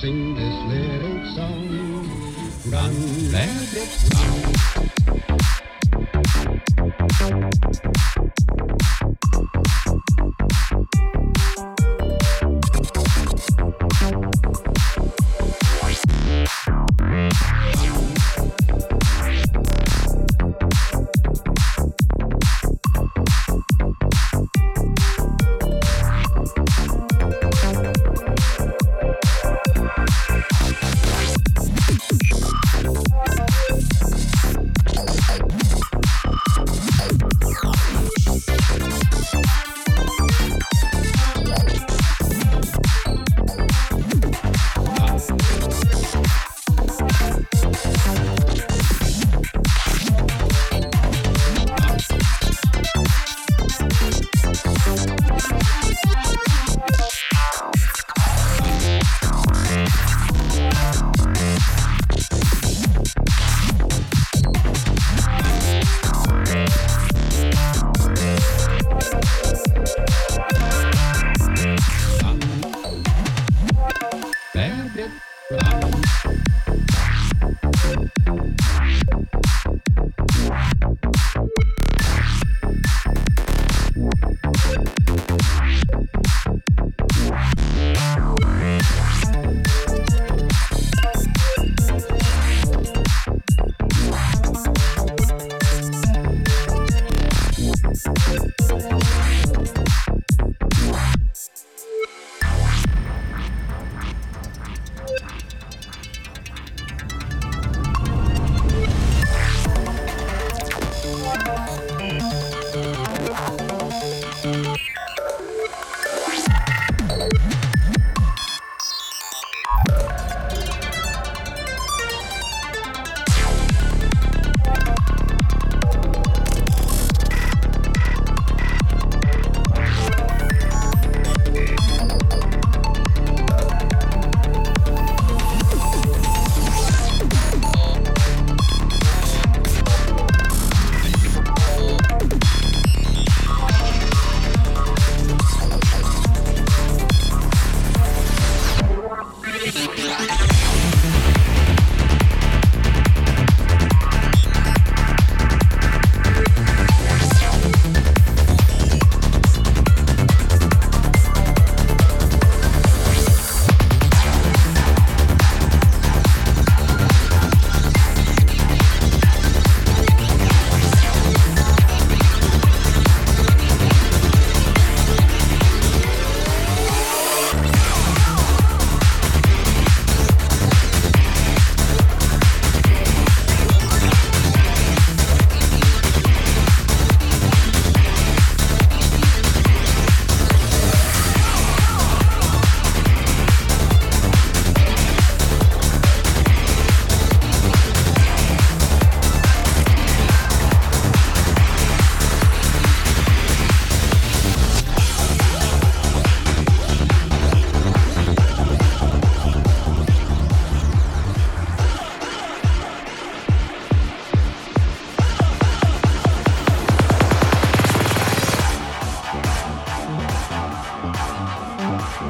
sing this little song. Run, rabbit, run.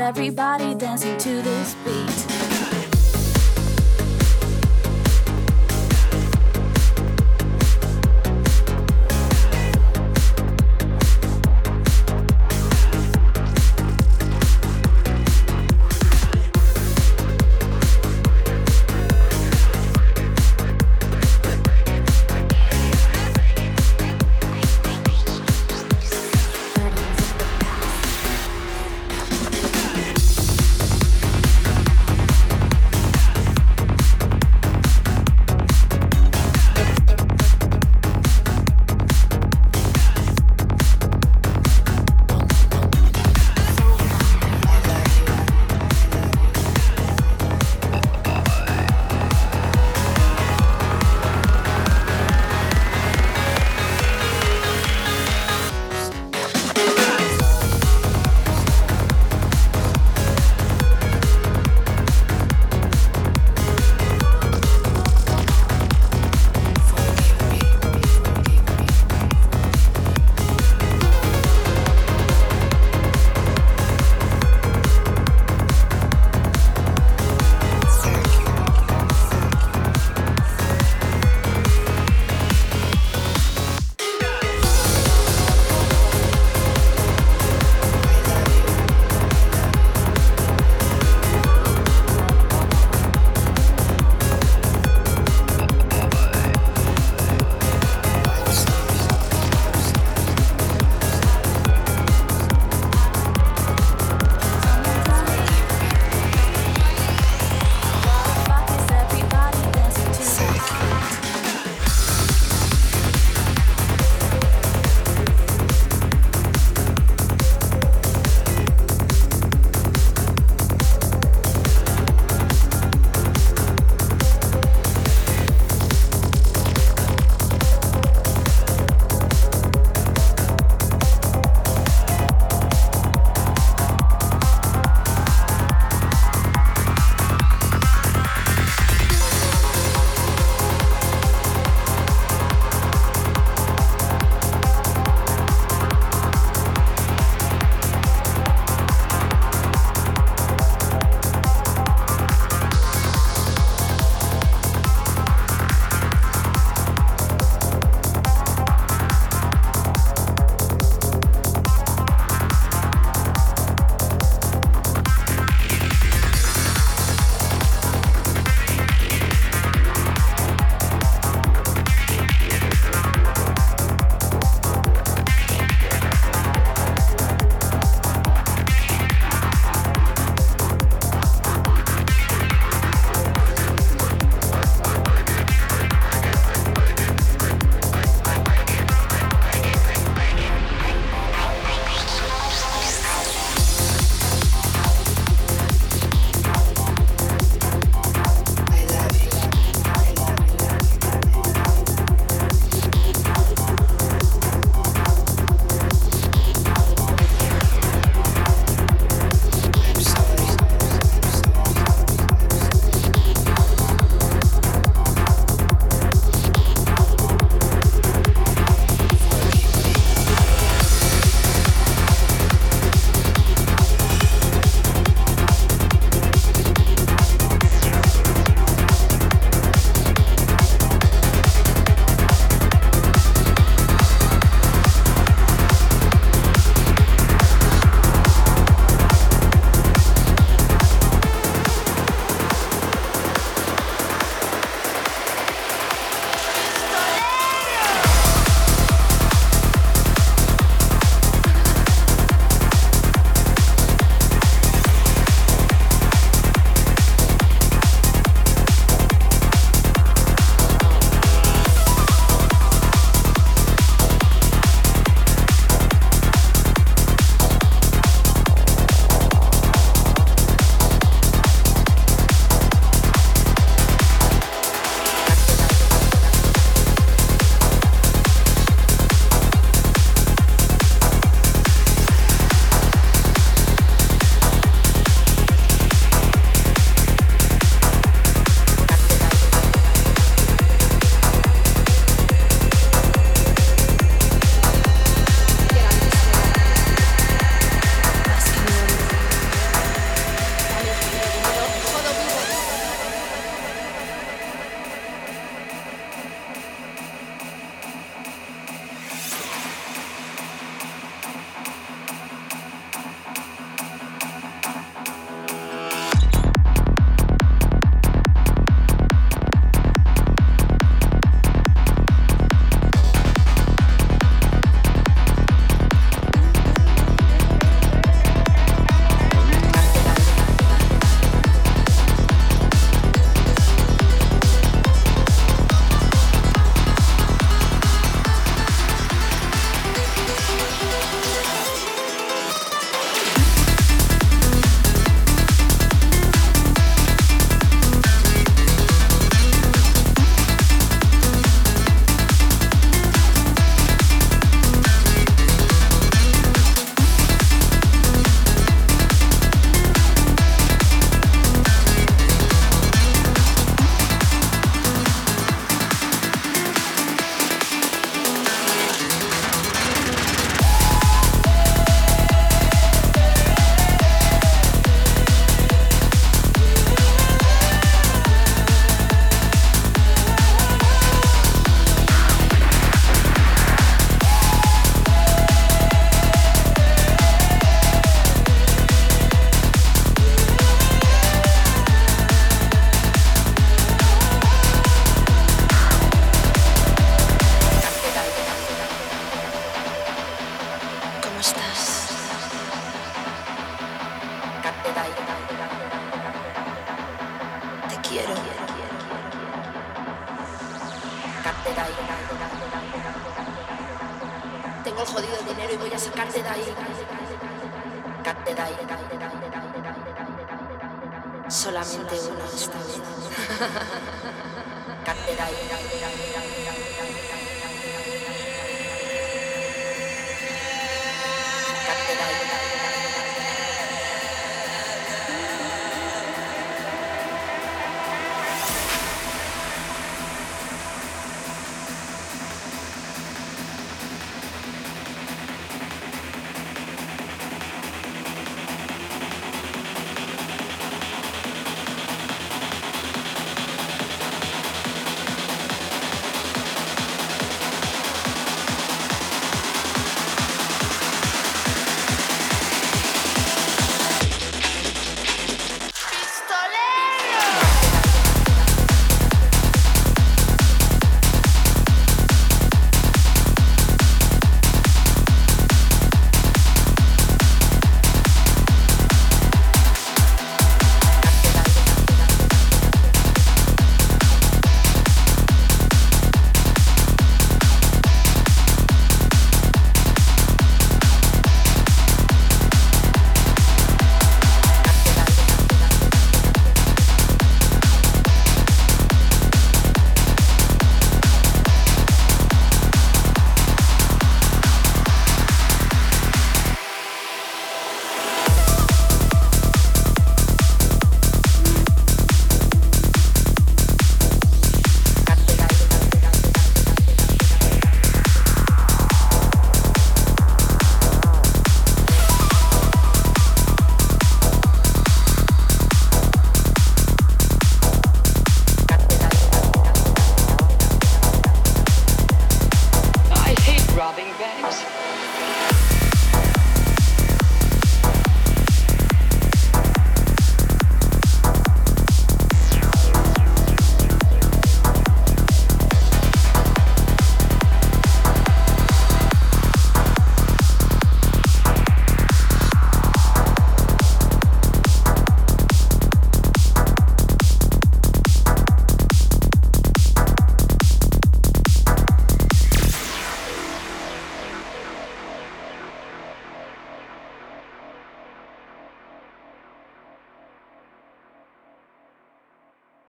everybody dancing to this beat.